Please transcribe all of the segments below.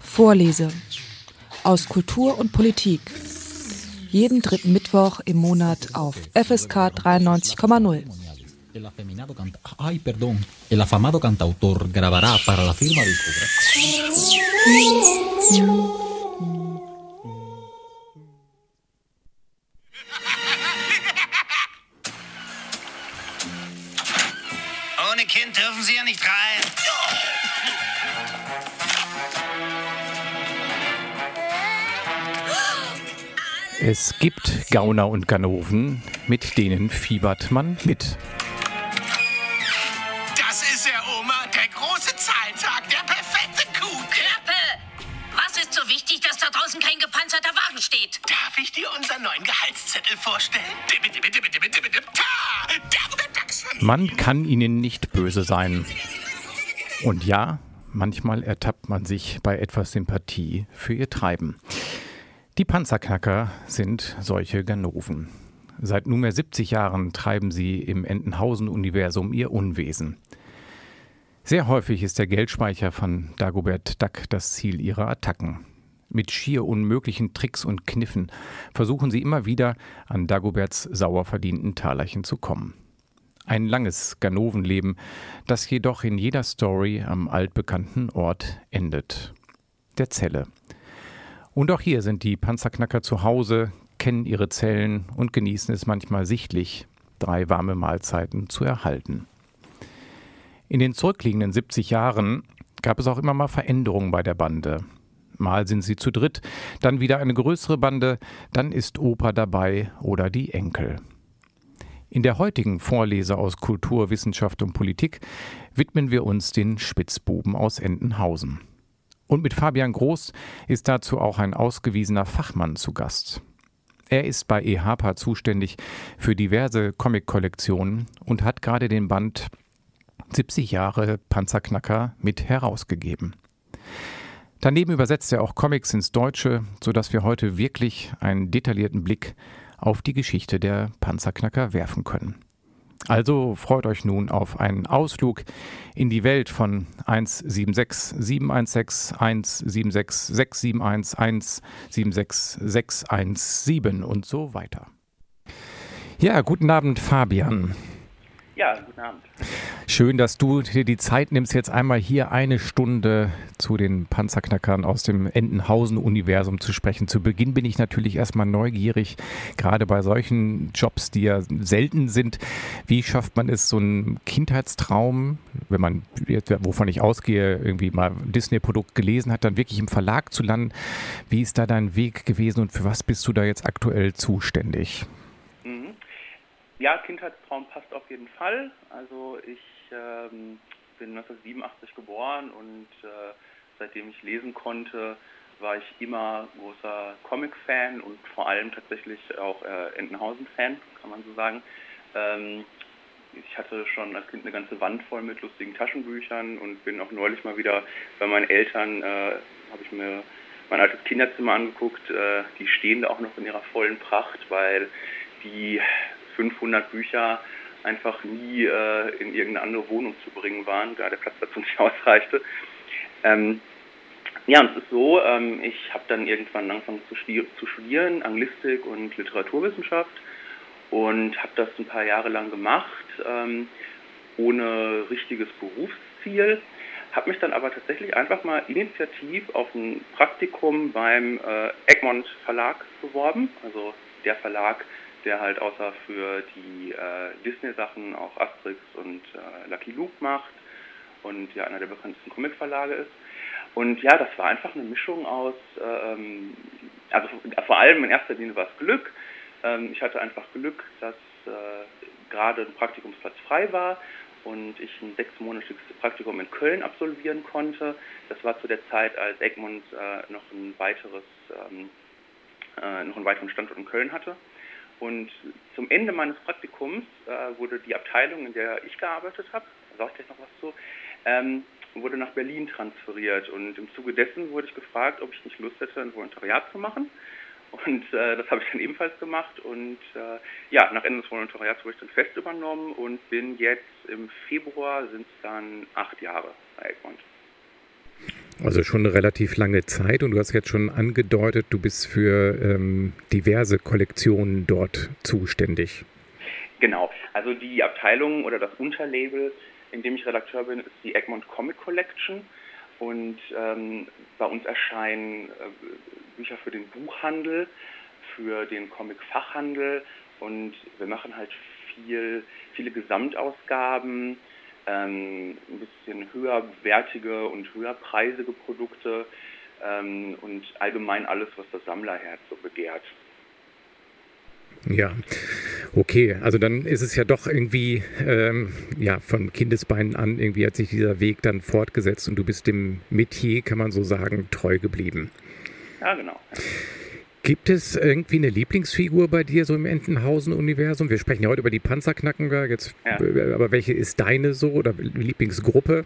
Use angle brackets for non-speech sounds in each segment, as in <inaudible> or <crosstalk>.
Vorlese aus Kultur und Politik. Jeden dritten Mittwoch im Monat auf FSK 93,0. El afeminado canta Ay, perdón. El afamado cantautor grabará para la firma discográfica. Es gibt Gauner und Ganoven, mit denen fiebert man mit. Das ist er, Oma. Der große Zahltag. Der perfekte Coup. Klappe! Was ist so wichtig, dass da draußen kein gepanzerter Wagen steht? Darf ich dir unseren neuen Gehaltszettel vorstellen? Man kann ihnen nicht böse sein. Und ja, manchmal ertappt man sich bei etwas Sympathie für ihr Treiben. Die Panzerknacker sind solche Ganoven. Seit nunmehr 70 Jahren treiben sie im Entenhausen-Universum ihr Unwesen. Sehr häufig ist der Geldspeicher von Dagobert Duck das Ziel ihrer Attacken. Mit schier unmöglichen Tricks und Kniffen versuchen sie immer wieder, an Dagoberts sauer verdienten Talerchen zu kommen. Ein langes Ganovenleben, das jedoch in jeder Story am altbekannten Ort endet. Der Zelle. Und auch hier sind die Panzerknacker zu Hause, kennen ihre Zellen und genießen es manchmal sichtlich, drei warme Mahlzeiten zu erhalten. In den zurückliegenden 70 Jahren gab es auch immer mal Veränderungen bei der Bande. Mal sind sie zu dritt, dann wieder eine größere Bande, dann ist Opa dabei oder die Enkel. In der heutigen Vorlese aus Kultur, Wissenschaft und Politik widmen wir uns den Spitzbuben aus Entenhausen. Und mit Fabian Groß ist dazu auch ein ausgewiesener Fachmann zu Gast. Er ist bei EHPA zuständig für diverse Comic-Kollektionen und hat gerade den Band 70 Jahre Panzerknacker mit herausgegeben. Daneben übersetzt er auch Comics ins Deutsche, sodass wir heute wirklich einen detaillierten Blick auf die Geschichte der Panzerknacker werfen können. Also freut euch nun auf einen Ausflug in die Welt von 176 716 176 671 176 617 und so weiter. Ja, guten Abend, Fabian. Ja, guten Abend. Schön, dass du dir die Zeit nimmst, jetzt einmal hier eine Stunde zu den Panzerknackern aus dem Entenhausen-Universum zu sprechen. Zu Beginn bin ich natürlich erstmal neugierig, gerade bei solchen Jobs, die ja selten sind. Wie schafft man es, so einen Kindheitstraum, wenn man, wovon ich ausgehe, irgendwie mal ein Disney-Produkt gelesen hat, dann wirklich im Verlag zu landen? Wie ist da dein Weg gewesen und für was bist du da jetzt aktuell zuständig? Ja, Kindheitstraum passt auf jeden Fall. Also ich ähm, bin 1987 geboren und äh, seitdem ich lesen konnte, war ich immer großer Comic-Fan und vor allem tatsächlich auch äh, Entenhausen-Fan, kann man so sagen. Ähm, ich hatte schon als Kind eine ganze Wand voll mit lustigen Taschenbüchern und bin auch neulich mal wieder bei meinen Eltern, äh, habe ich mir mein altes Kinderzimmer angeguckt. Äh, die stehen da auch noch in ihrer vollen Pracht, weil die 500 Bücher einfach nie äh, in irgendeine andere Wohnung zu bringen waren, da der Platz dazu <laughs> nicht ausreichte. Ähm, ja, und es ist so, ähm, ich habe dann irgendwann angefangen zu, zu, studieren, Anglistik und Literaturwissenschaft und habe das ein paar Jahre lang gemacht, ähm, ohne richtiges Berufsziel. Habe mich dann aber tatsächlich einfach mal initiativ auf ein Praktikum beim äh, Egmont Verlag beworben, also der Verlag, der halt außer für die äh, Disney-Sachen auch Asterix und äh, Lucky Luke macht und ja einer der bekanntesten Comic-Verlage ist. Und ja, das war einfach eine Mischung aus, ähm, also vor allem in erster Linie war es Glück. Ähm, ich hatte einfach Glück, dass äh, gerade ein Praktikumsplatz frei war und ich ein sechsmonatiges Praktikum in Köln absolvieren konnte. Das war zu der Zeit, als Egmont äh, noch ein weiteres, ähm, äh, noch einen weiteren Standort in Köln hatte. Und zum Ende meines Praktikums äh, wurde die Abteilung, in der ich gearbeitet habe, da sage ich gleich noch was zu, ähm, wurde nach Berlin transferiert. Und im Zuge dessen wurde ich gefragt, ob ich nicht Lust hätte, ein Volontariat zu machen. Und äh, das habe ich dann ebenfalls gemacht. Und äh, ja, nach Ende des Volontariats wurde ich dann fest übernommen und bin jetzt im Februar, sind es dann acht Jahre bei Egmont. Also schon eine relativ lange Zeit und du hast jetzt schon angedeutet, du bist für ähm, diverse Kollektionen dort zuständig. Genau, also die Abteilung oder das Unterlabel, in dem ich Redakteur bin, ist die Egmont Comic Collection. Und ähm, bei uns erscheinen äh, Bücher für den Buchhandel, für den Comic-Fachhandel und wir machen halt viel, viele Gesamtausgaben, ähm, ein bisschen höherwertige und höherpreisige Produkte ähm, und allgemein alles, was das Sammlerherz so begehrt. Ja, okay. Also dann ist es ja doch irgendwie, ähm, ja, von Kindesbeinen an irgendwie hat sich dieser Weg dann fortgesetzt und du bist dem Metier, kann man so sagen, treu geblieben. Ja, genau. Gibt es irgendwie eine Lieblingsfigur bei dir so im Entenhausen-Universum? Wir sprechen ja heute über die Panzerknackenberg, jetzt, ja. Äh, aber welche ist deine so oder Lieblingsgruppe?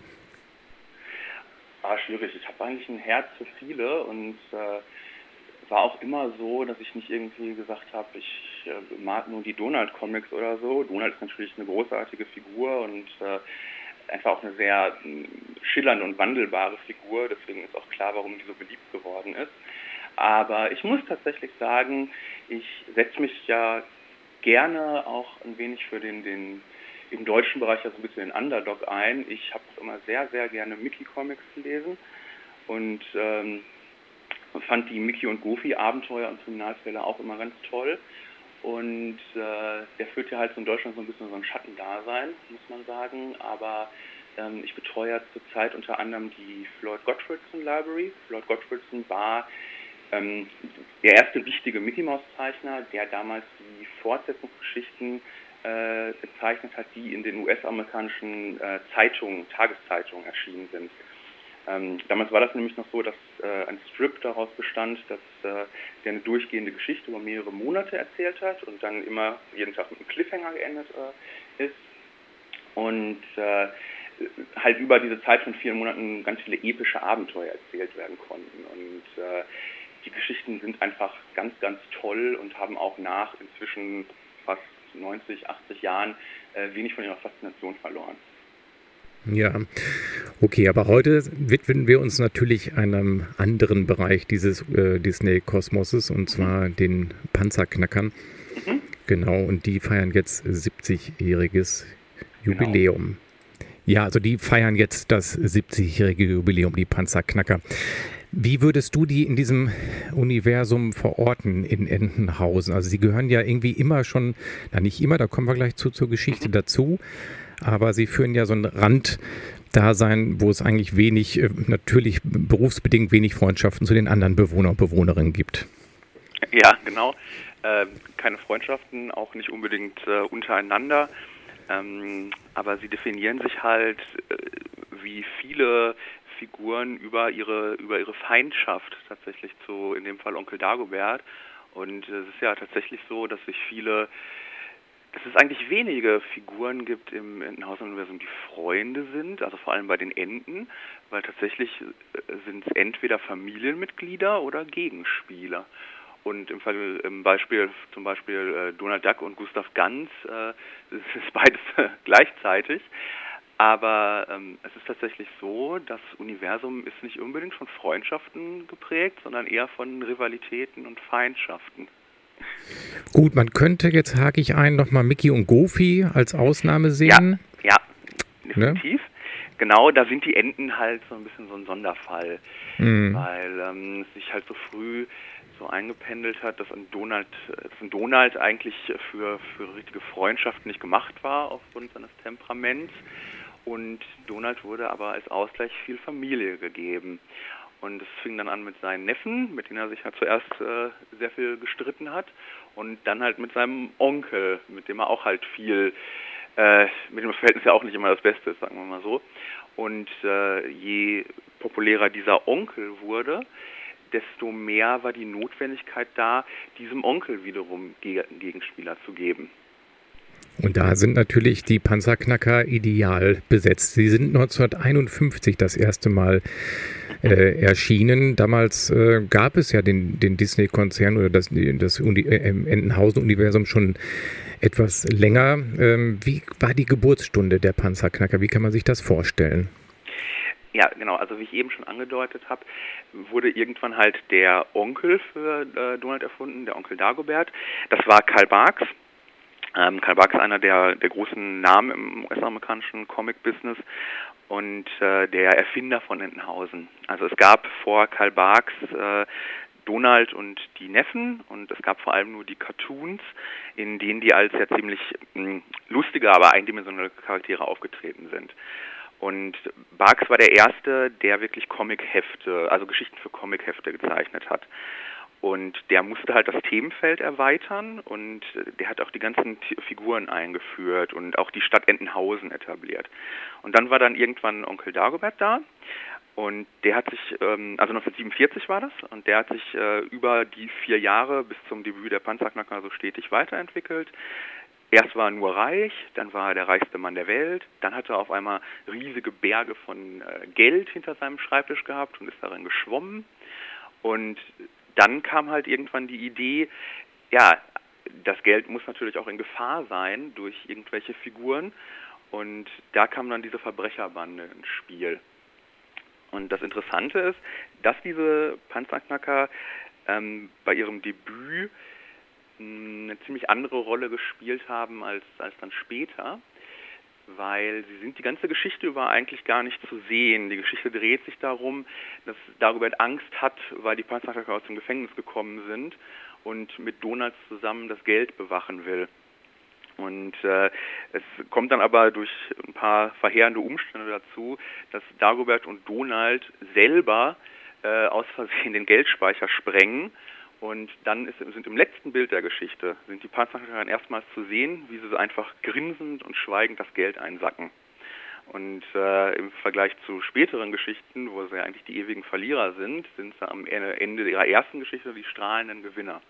Ah, schwierig. Ich habe eigentlich ein Herz für viele und äh, war auch immer so, dass ich nicht irgendwie gesagt habe, ich äh, mag nur die Donald-Comics oder so. Donald ist natürlich eine großartige Figur und äh, einfach auch eine sehr äh, schillernde und wandelbare Figur. Deswegen ist auch klar, warum die so beliebt geworden ist. Aber ich muss tatsächlich sagen, ich setze mich ja gerne auch ein wenig für den, den im deutschen Bereich ja so ein bisschen den Underdog ein. Ich habe immer sehr, sehr gerne Mickey-Comics gelesen und ähm, fand die Mickey und Goofy Abenteuer und Kriminalfälle auch immer ganz toll. Und äh, der führt ja halt so in Deutschland so ein bisschen so ein Schattendasein, muss man sagen. Aber ähm, ich betreue ja zurzeit unter anderem die Floyd Gottfriedson Library. Floyd Gottfriedson war ähm, der erste wichtige Mickey Mouse Zeichner, der damals die Fortsetzungsgeschichten äh, gezeichnet hat, die in den US-amerikanischen äh, Zeitungen, Tageszeitungen erschienen sind. Ähm, damals war das nämlich noch so, dass äh, ein Strip daraus bestand, dass äh, der eine durchgehende Geschichte über mehrere Monate erzählt hat und dann immer jeden Tag mit einem Cliffhanger geendet äh, ist. Und äh, halt über diese Zeit von vier Monaten ganz viele epische Abenteuer erzählt werden konnten. Und äh, die Geschichten sind einfach ganz, ganz toll und haben auch nach inzwischen fast 90, 80 Jahren äh, wenig von ihrer Faszination verloren. Ja, okay, aber heute widmen wir uns natürlich einem anderen Bereich dieses äh, Disney-Kosmoses und zwar den Panzerknackern. Mhm. Genau, und die feiern jetzt 70-jähriges Jubiläum. Genau. Ja, also die feiern jetzt das 70-jährige Jubiläum, die Panzerknacker. Wie würdest du die in diesem Universum verorten in Entenhausen? Also sie gehören ja irgendwie immer schon, na nicht immer, da kommen wir gleich zu zur Geschichte mhm. dazu, aber sie führen ja so ein Randdasein, wo es eigentlich wenig, äh, natürlich berufsbedingt wenig Freundschaften zu den anderen Bewohner und Bewohnerinnen gibt. Ja, genau. Äh, keine Freundschaften, auch nicht unbedingt äh, untereinander. Ähm, aber sie definieren sich halt äh, wie viele Figuren über ihre über ihre Feindschaft tatsächlich zu in dem Fall Onkel Dagobert und es ist ja tatsächlich so, dass sich viele dass es eigentlich wenige Figuren gibt im Entenhausen-Universum, die Freunde sind, also vor allem bei den Enten, weil tatsächlich äh, sind es entweder Familienmitglieder oder Gegenspieler. Und im, Fall, im Beispiel zum Beispiel äh, Donald Duck und Gustav Ganz äh, <laughs> ist beides gleichzeitig. Aber ähm, es ist tatsächlich so, das Universum ist nicht unbedingt von Freundschaften geprägt, sondern eher von Rivalitäten und Feindschaften. Gut, man könnte, jetzt hake ich ein, nochmal Mickey und Goofy als Ausnahme sehen. Ja, ja definitiv. Ne? Genau, da sind die Enten halt so ein bisschen so ein Sonderfall, mhm. weil ähm, es sich halt so früh so eingependelt hat, dass ein Donald, dass ein Donald eigentlich für, für richtige Freundschaften nicht gemacht war aufgrund seines Temperaments. Und Donald wurde aber als Ausgleich viel Familie gegeben. Und es fing dann an mit seinen Neffen, mit denen er sich halt zuerst äh, sehr viel gestritten hat. Und dann halt mit seinem Onkel, mit dem er auch halt viel, äh, mit dem Verhältnis ja auch nicht immer das Beste ist, sagen wir mal so. Und äh, je populärer dieser Onkel wurde, desto mehr war die Notwendigkeit da, diesem Onkel wiederum Gegenspieler zu geben. Und da sind natürlich die Panzerknacker ideal besetzt. Sie sind 1951 das erste Mal äh, erschienen. Damals äh, gab es ja den, den Disney-Konzern oder das, das äh, Entenhausen-Universum schon etwas länger. Ähm, wie war die Geburtsstunde der Panzerknacker? Wie kann man sich das vorstellen? Ja, genau. Also wie ich eben schon angedeutet habe, wurde irgendwann halt der Onkel für äh, Donald erfunden, der Onkel Dagobert. Das war Karl Barks. Ähm, Karl Barks ist einer der, der großen Namen im US-amerikanischen Comic-Business und äh, der Erfinder von Entenhausen. Also es gab vor Karl Barks äh, Donald und die Neffen und es gab vor allem nur die Cartoons, in denen die als ja ziemlich mh, hm, lustige, aber eindimensionale Charaktere aufgetreten sind. Und Barks war der Erste, der wirklich Comic-Hefte, also Geschichten für Comic-Hefte gezeichnet hat. Und der musste halt das Themenfeld erweitern und der hat auch die ganzen Figuren eingeführt und auch die Stadt Entenhausen etabliert. Und dann war dann irgendwann Onkel Dagobert da und der hat sich, ähm, also 1947 war das, und der hat sich äh, über die vier Jahre bis zum Debüt der Panzerknacker so stetig weiterentwickelt. Erst war er nur reich, dann war er der reichste Mann der Welt, dann hat er auf einmal riesige Berge von äh, Geld hinter seinem Schreibtisch gehabt und ist darin geschwommen. Und dann kam halt irgendwann die Idee, ja, das Geld muss natürlich auch in Gefahr sein durch irgendwelche Figuren. Und da kam dann diese Verbrecherbande ins Spiel. Und das Interessante ist, dass diese Panzerknacker ähm, bei ihrem Debüt hm, eine ziemlich andere Rolle gespielt haben als, als dann später, weil sie sind die ganze Geschichte über eigentlich gar nicht zu sehen. Die Geschichte dreht sich darum, dass Dagobert Angst hat, weil die Panzerknacker aus dem Gefängnis gekommen sind und mit Donalds zusammen das Geld bewachen will. Und äh, es kommt dann aber durch ein paar verheerende Umstände dazu, dass Dagobert und Donald selber äh, aus Versehen den Geldspeicher sprengen. Und dann ist, sind im letzten Bild der Geschichte, sind die Panzerknacker erstmals zu sehen, wie sie einfach grinsend und schweigend das Geld einsacken. Und äh, im Vergleich zu späteren Geschichten, wo sie eigentlich die ewigen Verlierer sind, sind sie am Ende ihrer ersten Geschichte die strahlenden Gewinner.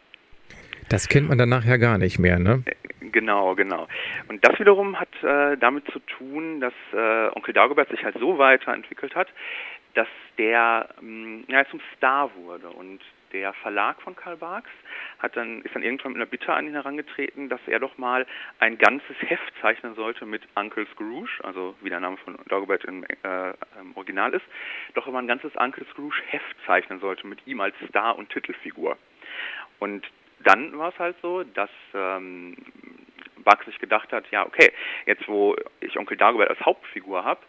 Das kennt man dann nachher gar nicht mehr, ne? Genau, genau. Und das wiederum hat äh, damit zu tun, dass äh, Onkel Dagobert sich halt so weiterentwickelt hat, dass der ähm, ja, zum Star wurde. Und der Verlag von Karl Barks hat dann, ist dann irgendwann mit einer Bitte an ihn herangetreten, dass er doch mal ein ganzes Heft zeichnen sollte mit Uncle Scrooge, also wie der Name von Dagobert im, äh, im Original ist, doch immer ein ganzes Uncle Scrooge Heft zeichnen sollte mit ihm als Star und Titelfigur. Und dann war es halt so, dass ähm, Buck sich gedacht hat, ja okay, jetzt wo ich Onkel Dagobert als Hauptfigur habe,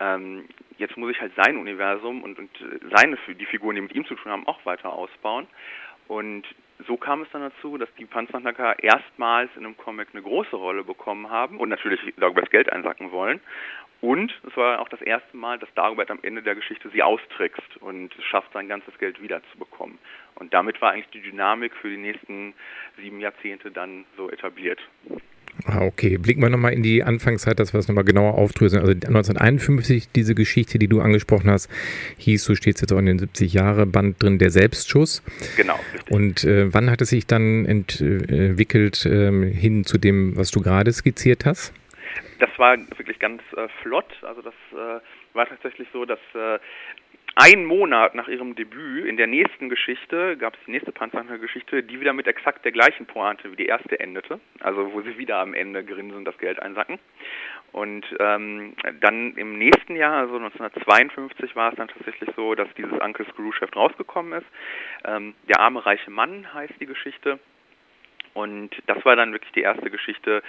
ähm, jetzt muss ich halt sein Universum und, und seine die Figuren, die mit ihm zu tun haben, auch weiter ausbauen. Und so kam es dann dazu, dass die Panzerknacker erstmals in einem Comic eine große Rolle bekommen haben und natürlich Dagoberts Geld einsacken wollen. Und es war auch das erste Mal, dass Dagobert am Ende der Geschichte sie austrickst und schafft, sein ganzes Geld wiederzubekommen. Und damit war eigentlich die Dynamik für die nächsten sieben Jahrzehnte dann so etabliert. Ah, okay. Blicken wir nochmal in die Anfangszeit, dass wir es nochmal genauer aufdröseln. Also 1951, diese Geschichte, die du angesprochen hast, hieß, du stehst jetzt auch in den 70 Jahre Band drin, der Selbstschuss. Genau. Richtig. Und äh, wann hat es sich dann entwickelt äh, hin zu dem, was du gerade skizziert hast? Das war wirklich ganz äh, flott. Also das äh, war tatsächlich so, dass äh, ein Monat nach ihrem Debüt in der nächsten Geschichte gab es die nächste Panzerknacker-Geschichte, die wieder mit exakt der gleichen Pointe wie die erste endete, also wo sie wieder am Ende grinsen und das Geld einsacken. Und ähm, dann im nächsten Jahr, also 1952, war es dann tatsächlich so, dass dieses Uncle Scrooge-Heft rausgekommen ist. Ähm, der arme reiche Mann heißt die Geschichte. Und das war dann wirklich die erste Geschichte,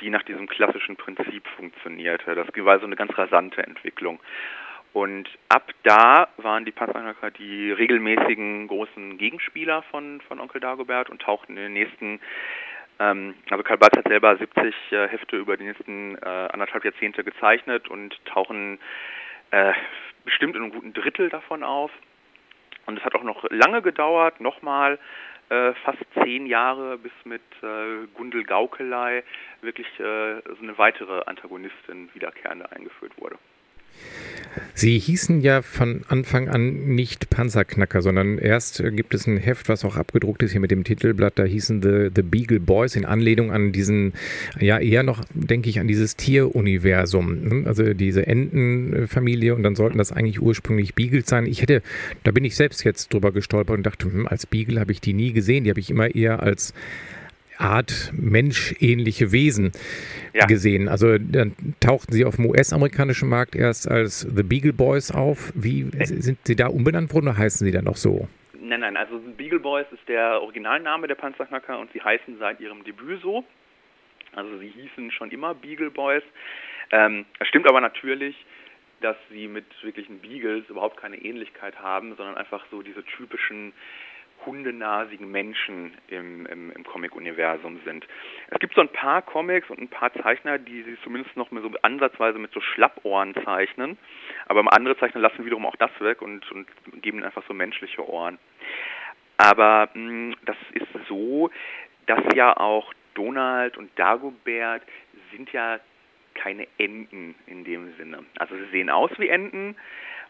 die nach diesem klassischen Prinzip funktionierte. Das war so eine ganz rasante Entwicklung. Und ab da waren die Panzerknacker die regelmäßigen großen Gegenspieler von, von Onkel Dagobert und tauchten in den nächsten, ähm, also Karl Barth hat selber 70 äh, Hefte über die nächsten äh, anderthalb Jahrzehnte gezeichnet und tauchen äh, bestimmt in einem guten Drittel davon auf. Und es hat auch noch lange gedauert, nochmal äh, fast zehn Jahre, bis mit äh, Gundel Gaukelei wirklich äh, so eine weitere Antagonistin wiederkehrende eingeführt wurde. Sie hießen ja von Anfang an nicht Panzerknacker, sondern erst gibt es ein Heft, was auch abgedruckt ist hier mit dem Titelblatt, da hießen The, The Beagle Boys in Anlehnung an diesen, ja eher noch, denke ich, an dieses Tieruniversum, also diese Entenfamilie und dann sollten das eigentlich ursprünglich Beagles sein. Ich hätte, da bin ich selbst jetzt drüber gestolpert und dachte, hm, als Beagle habe ich die nie gesehen, die habe ich immer eher als Art menschähnliche Wesen ja. gesehen. Also dann tauchten sie auf dem US-amerikanischen Markt erst als The Beagle Boys auf. Wie sind sie da umbenannt worden oder heißen sie dann noch so? Nein, nein, also Beagle Boys ist der Originalname der Panzerknacker und sie heißen seit ihrem Debüt so. Also sie hießen schon immer Beagle Boys. Ähm, es stimmt aber natürlich, dass sie mit wirklichen Beagles überhaupt keine Ähnlichkeit haben, sondern einfach so diese typischen hundenasigen Menschen im, im, im Comic-Universum sind. Es gibt so ein paar Comics und ein paar Zeichner, die sie zumindest noch so ansatzweise mit so Schlappohren zeichnen, aber andere Zeichner lassen wiederum auch das weg und, und geben einfach so menschliche Ohren. Aber mh, hm, das ist so, dass ja auch Donald und Dagobert sind ja keine Enten in dem Sinne. Also sie sehen aus wie Enten,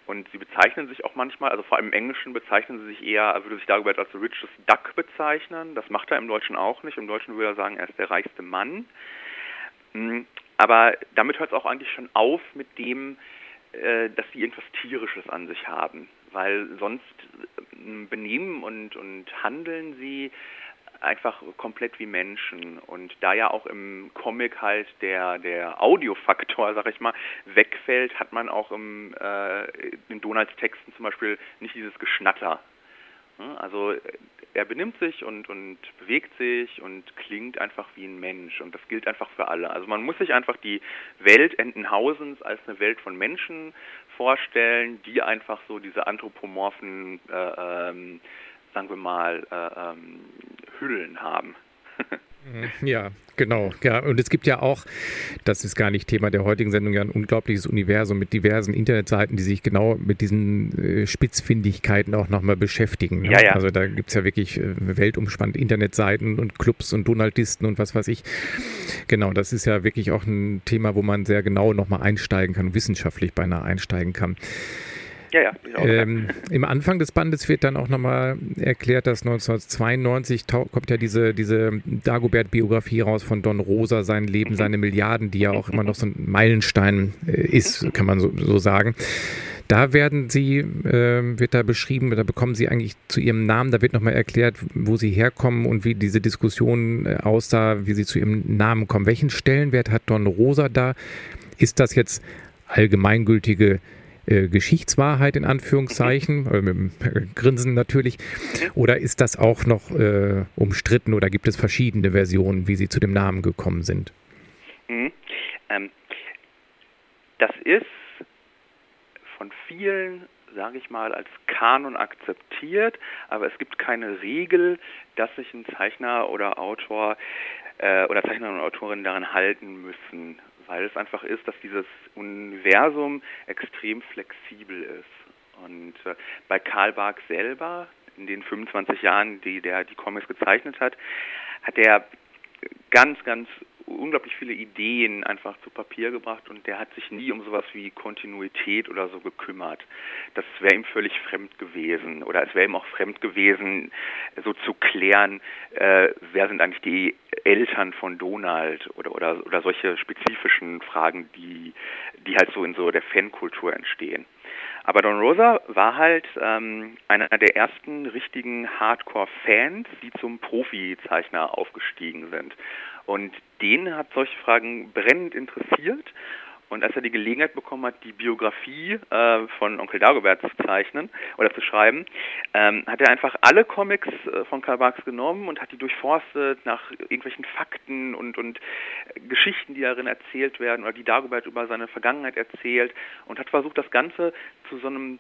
und sie bezeichnen sich auch manchmal, also vor allem im Englischen bezeichnen sie sich eher, würde sich Dagobert als richest duck bezeichnen. Das macht er im Deutschen auch nicht. Im Deutschen würde er sagen, er ist der reichste Mann. Mm, aber damit hört es auch eigentlich schon auf mit dem, äh, dass sie irgendwas Tierisches an sich haben. Weil sonst äh, benehmen und, und handeln sie einfach komplett wie Menschen. Und da ja auch im Comic halt der, der Audiofaktor, sag ich mal, wegfällt, hat man auch im, äh, in Donalds Texten zum Beispiel nicht dieses Geschnatter. Also er benimmt sich und, und bewegt sich und klingt einfach wie ein Mensch und das gilt einfach für alle. Also man muss sich einfach die Welt Entenhausens als eine Welt von Menschen vorstellen, die einfach so diese anthropomorphen äh, ähm, sagen wir mal, äh, ähm, Hüllen haben. Ja, genau. Ja, und es gibt ja auch, das ist gar nicht Thema der heutigen Sendung, ja ein unglaubliches Universum mit diversen Internetseiten, die sich genau mit diesen äh, Spitzfindigkeiten auch nochmal beschäftigen. Ne? Ja, ja. Also da gibt es ja wirklich äh, weltumspannend Internetseiten und Clubs und Donaldisten und was weiß ich. Genau, das ist ja wirklich auch ein Thema, wo man sehr genau nochmal einsteigen kann, wissenschaftlich beinahe einsteigen kann. Ja, ja. Ähm, Im Anfang des Bandes wird dann auch nochmal erklärt, dass 1992 kommt ja diese, diese Dagobert-Biografie raus von Don Rosa, sein Leben, mhm. seine Milliarden, die ja auch immer noch so ein Meilenstein äh, ist, kann man so, so sagen. Da werden sie, äh, wird da beschrieben, da bekommen sie eigentlich zu ihrem Namen, da wird nochmal erklärt, wo sie herkommen und wie diese Diskussion äh, aussah, wie sie zu ihrem Namen kommen. Welchen Stellenwert hat Don Rosa da? Ist das jetzt allgemeingültige äh, Geschichtswahrheit in Anführungszeichen, äh, mit dem Grinsen natürlich, oder ist das auch noch äh, umstritten oder gibt es verschiedene Versionen, wie Sie zu dem Namen gekommen sind? Mhm. Ähm, das ist von vielen sage ich mal, als Kanon akzeptiert, aber es gibt keine Regel, dass sich ein Zeichner oder Autor äh, oder Zeichner und Autorin daran halten müssen weil es einfach ist, dass dieses Universum extrem flexibel ist. Und äh, bei Karl Barks selber, in den 25 Jahren, die der die Comics gezeichnet hat, hat er ganz, ganz unglaublich viele Ideen einfach zu Papier gebracht und der hat sich nie um sowas wie Kontinuität oder so gekümmert. Das wäre ihm völlig fremd gewesen oder es wäre ihm auch fremd gewesen, so zu klären, äh, wer sind eigentlich die Eltern von Donald oder, oder, oder solche spezifischen Fragen, die, die halt so in so der Fankultur entstehen. Aber Don Rosa war halt ähm, einer der ersten richtigen Hardcore-Fans, die zum Profi-Zeichner aufgestiegen sind. Und den hat solche Fragen brennend interessiert. Und als er die Gelegenheit bekommen hat, die Biografie äh, von Onkel Dagobert zu zeichnen oder zu schreiben, ähm, hat er einfach alle Comics äh, von Karl Barks genommen und hat die durchforstet nach irgendwelchen Fakten und, und Geschichten, die darin erzählt werden oder die Dagobert über seine Vergangenheit erzählt und hat versucht, das Ganze zu so einem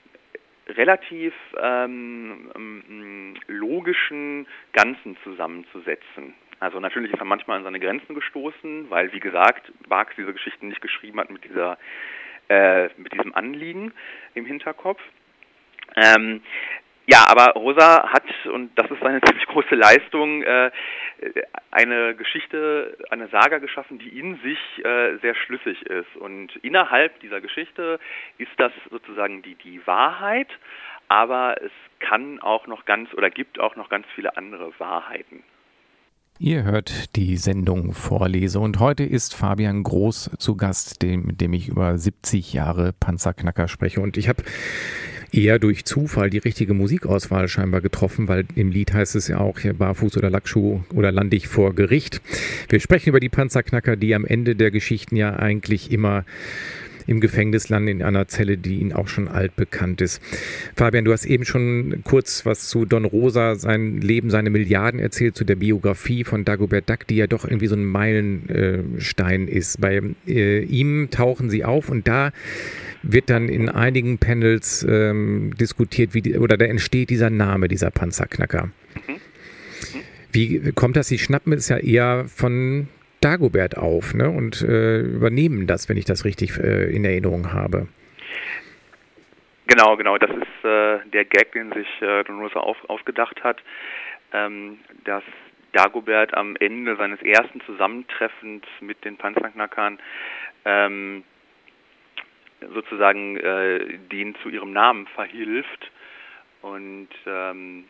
relativ ähm, ähm logischen Ganzen zusammenzusetzen. Also natürlich ist er manchmal an seine Grenzen gestoßen, weil, wie gesagt, Barks diese Geschichten nicht geschrieben hat mit dieser, äh, mit diesem Anliegen im Hinterkopf. Ähm, Ja, aber Rosa hat, und das ist eine <laughs> ziemlich große Leistung, äh, eine Geschichte, eine Saga geschaffen, die in sich äh, sehr schlüssig ist. Und innerhalb dieser Geschichte ist das sozusagen die, die Wahrheit, aber es kann auch noch ganz oder gibt auch noch ganz viele andere Wahrheiten. Ihr hört die Sendung Vorlese und heute ist Fabian Groß zu Gast, dem, mit dem ich über 70 Jahre Panzerknacker spreche. Und ich habe eher durch Zufall die richtige Musikauswahl scheinbar getroffen, weil im Lied heißt es ja auch hier Barfuß oder Lackschuh oder lande ich vor Gericht. Wir sprechen über die Panzerknacker, die am Ende der Geschichten ja eigentlich immer im Gefängnis landen in einer Zelle, die ihnen auch schon altbekannt ist. Fabian, du hast eben schon kurz was zu Don Rosa, sein Leben, seine Milliarden erzählt, zu der Biografie von Dagobert Duck, die ja doch irgendwie so ein Meilenstein ist. Bei äh, ihm tauchen sie auf und da wird dann in einigen Panels ähm, diskutiert, wie die, oder da entsteht dieser Name, dieser Panzerknacker. Wie kommt das? Sie schnappen es ja eher von Dagobert auf ne? und äh, übernehmen das, wenn ich das richtig äh, in Erinnerung habe. Genau, genau. Das ist äh, der Gag, den sich äh, Don Rosa auf, ausgedacht hat, ähm, dass Dagobert am Ende seines ersten Zusammentreffens mit den Panzerknackern ähm, sozusagen äh, denen zu ihrem Namen verhilft und ähm,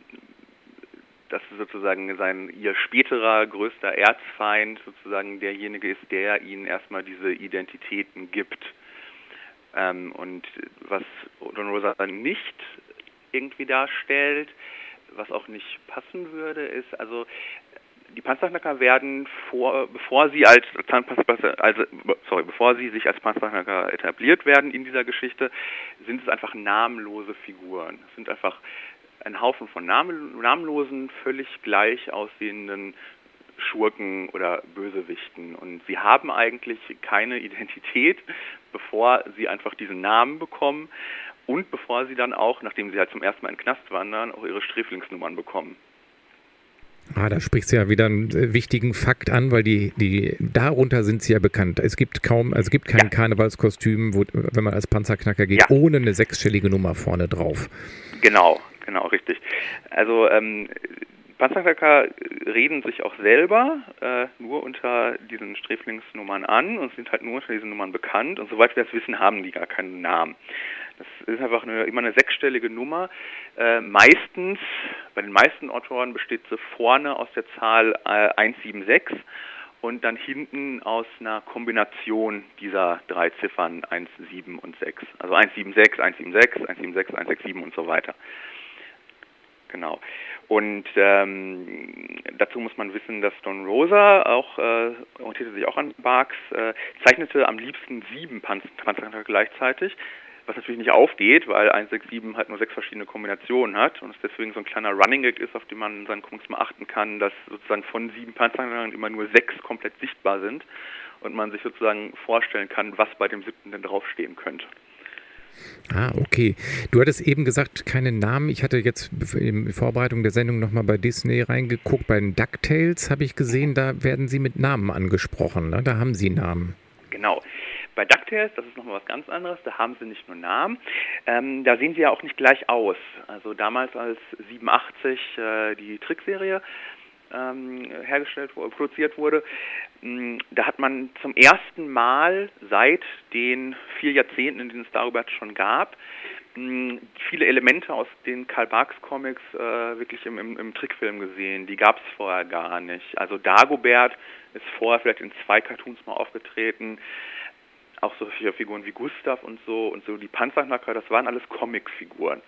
dass sozusagen sein ihr späterer größter Erzfeind sozusagen derjenige ist, der ihnen erstmal diese Identitäten gibt. Ähm, und was Don Rosa nicht irgendwie darstellt, was auch nicht passen würde, ist also die Panzerknacker werden vor, bevor sie als also sorry, bevor sie sich als Panzerknacker etabliert werden in dieser Geschichte, sind es einfach namenlose Figuren. Es sind einfach ein Haufen von namenlosen, völlig gleich aussehenden Schurken oder Bösewichten. Und sie haben eigentlich keine Identität, bevor sie einfach diesen Namen bekommen und bevor sie dann auch, nachdem sie halt zum ersten Mal in den Knast wandern, auch ihre Sträflingsnummern bekommen. Ah, da sprichst du ja wieder einen äh, wichtigen Fakt an, weil die, die, darunter sind sie ja bekannt. Es gibt kaum, also es gibt kein ja. Karnevalskostüm, wo, wenn man als Panzerknacker geht, ja. ohne eine sechsstellige Nummer vorne drauf. Genau, genau, richtig. Also ähm, Panzerknacker reden sich auch selber äh, nur unter diesen Sträflingsnummern an und sind halt nur unter diesen Nummern bekannt und soweit wir das wissen, haben die gar keinen Namen. Das ist einfach eine, immer eine sechsstellige Nummer. Äh, meistens, bei den meisten Autoren besteht sie vorne aus der Zahl äh, 176 und dann hinten aus einer Kombination dieser drei Ziffern 1, 7 und 6. Also 176, 176, 176, 167 und so weiter. Genau. Und ähm, dazu muss man wissen, dass Don Rosa auch äh, orientierte sich auch an Barks, äh, zeichnete am liebsten sieben Panzer gleichzeitig was natürlich nicht aufgeht, weil 167 halt nur sechs verschiedene Kombinationen hat und es deswegen so ein kleiner Running Gag ist, auf den man in seinen Comics mal achten kann, dass sozusagen von sieben Panzerern immer nur sechs komplett sichtbar sind und man sich sozusagen vorstellen kann, was bei dem siebten denn draufstehen könnte. Ah, okay. Du hattest eben gesagt, keine Namen. Ich hatte jetzt in Vorbereitung der Sendung nochmal bei Disney reingeguckt. Bei den DuckTales habe ich gesehen, da werden sie mit Namen angesprochen. Ne? Da haben sie Namen. Genau. Bei DuckTales, das ist nochmal was ganz anderes, da haben sie nicht nur Namen, ähm, da sehen sie ja auch nicht gleich aus. Also damals als 87 äh, die Trickserie hergestellt wurde, produziert wurde, mh, da hat man zum ersten Mal seit den vier Jahrzehnten, in denen es darüber schon gab, mh, viele Elemente aus den Karl Barks Comics äh, wirklich im, im, im Trickfilm gesehen. Die gab es vorher gar nicht. Also Dagobert ist vorher vielleicht in zwei Cartoons mal aufgetreten auch so Figuren wie Gustav und so und so die Panzerknacker, das waren alles Comicfiguren.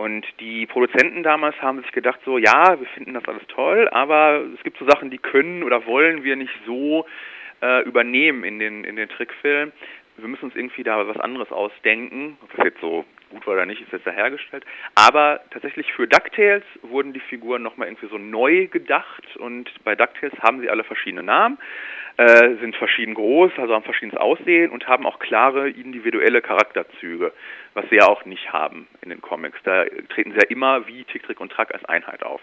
Und die Produzenten damals haben sich gedacht so, ja, wir finden das alles toll, aber es gibt so Sachen, die können oder wollen wir nicht so äh, übernehmen in den in den Trickfilm. Wir müssen uns irgendwie da was anderes ausdenken. Ob das jetzt so gut war oder nicht, ist jetzt da hergestellt. Aber tatsächlich für DuckTales wurden die Figuren nochmal irgendwie so neu gedacht und bei DuckTales haben sie alle verschiedene Namen äh, sind verschieden groß, also haben verschiedenes Aussehen und haben auch klare individuelle Charakterzüge, was sie ja auch nicht haben in den Comics. Da treten sie ja immer wie Tick, Trick und Track als Einheit auf.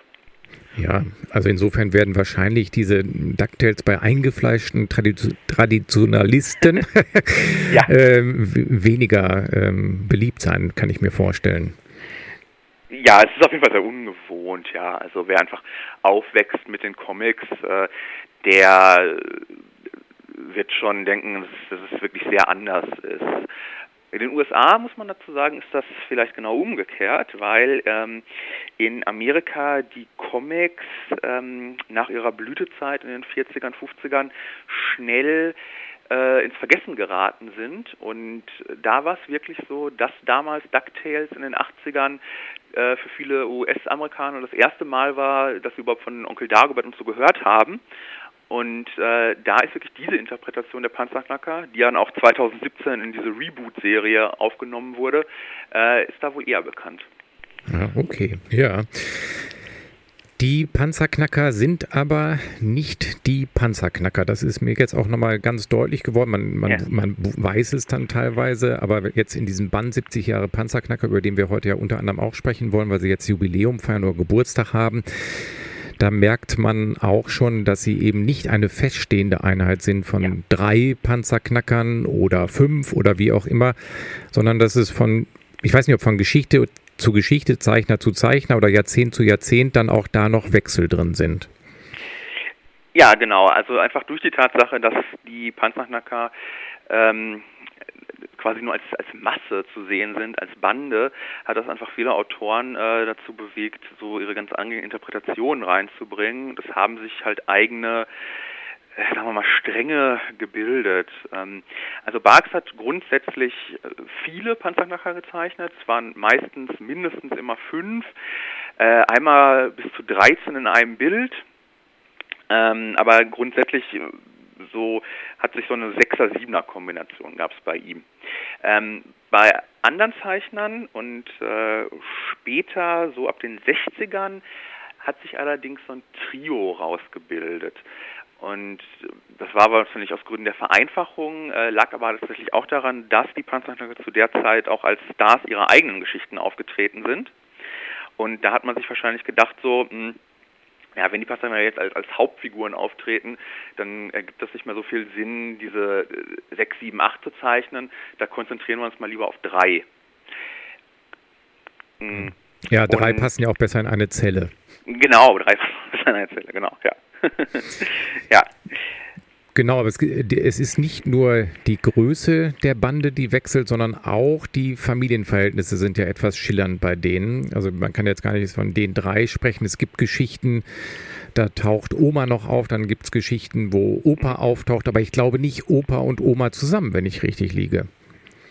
Ja, also insofern werden wahrscheinlich diese DuckTales bei eingefleischten Tradition Traditionalisten <laughs> ja. ähm, weniger ähm, beliebt sein, kann ich mir vorstellen. Ja, es ist auf jeden Fall sehr ungewohnt, ja. Also wer einfach aufwächst mit den Comics, äh, der wird schon denken, dass, dass es wirklich sehr anders ist. In den USA, muss man dazu sagen, ist das vielleicht genau umgekehrt, weil ähm, in Amerika die Comics ähm, nach ihrer Blütezeit in den 40ern, 50ern schnell äh, ins Vergessen geraten sind. Und da war es wirklich so, dass damals DuckTales in den 80ern äh, für viele US-Amerikaner das erste Mal war, dass sie überhaupt von Onkel Dagobert und so gehört haben. Und äh, da ist wirklich diese Interpretation der Panzerknacker, die dann auch 2017 in diese Reboot-Serie aufgenommen wurde, äh, ist da wohl eher bekannt. Ja, okay, ja. Die Panzerknacker sind aber nicht die Panzerknacker. Das ist mir jetzt auch nochmal ganz deutlich geworden. Man, man, ja. man, weiß es dann teilweise, aber jetzt in diesem Band 70 Jahre Panzerknacker, über den wir heute ja unter anderem auch sprechen wollen, weil sie jetzt Jubiläum feiern oder Geburtstag haben, da merkt man auch schon, dass sie eben nicht eine feststehende Einheit sind von ja. drei Panzerknackern oder fünf oder wie auch immer, sondern dass es von, ich weiß nicht, ob von Geschichte zu Geschichte, Zeichner zu Zeichner oder Jahrzehnt zu Jahrzehnt dann auch da noch Wechsel drin sind. Ja, genau. Also einfach durch die Tatsache, dass die Panzerknacker ähm, quasi nur als, als Masse zu sehen sind, als Bande, hat das einfach viele Autoren äh, dazu bewegt, so ihre ganz eigenen Interpretationen reinzubringen. Das haben sich halt eigene äh, sagen wir mal, Stränge gebildet. Ähm, also Barks hat grundsätzlich äh, viele Panzerknacker gezeichnet. Es waren meistens mindestens immer fünf, äh, einmal bis zu 13 in einem Bild. Ähm, aber grundsätzlich so hat sich so eine 6er 7er Kombination gab es bei ihm. Ähm, bei anderen Zeichnern und äh, später so ab den 60ern hat sich allerdings so ein Trio rausgebildet. Und das war wahrscheinlich aus Gründen der Vereinfachung, äh, lag aber tatsächlich auch daran, dass die Panzerknacker zu der Zeit auch als Stars ihrer eigenen Geschichten aufgetreten sind. Und da hat man sich wahrscheinlich gedacht, so, mh, hm, ja, wenn die Panzerknacker jetzt als, als Hauptfiguren auftreten, dann ergibt das nicht mehr so viel Sinn, diese 6, 7, 8 zu zeichnen. Da konzentrieren wir uns mal lieber auf drei. Mhm. Ja, drei Und, passen ja auch besser in eine Zelle. Genau, drei <laughs> passen besser in eine Zelle, genau, ja. <laughs> ja. Genau, aber es, es, ist nicht nur die Größe der Bande, die wechselt, sondern auch die Familienverhältnisse sind ja etwas schillernd bei denen. Also man kann jetzt gar nicht von den drei sprechen. Es gibt Geschichten, da taucht Oma noch auf, dann gibt es Geschichten, wo Opa auftaucht, aber ich glaube nicht Opa und Oma zusammen, wenn ich richtig liege.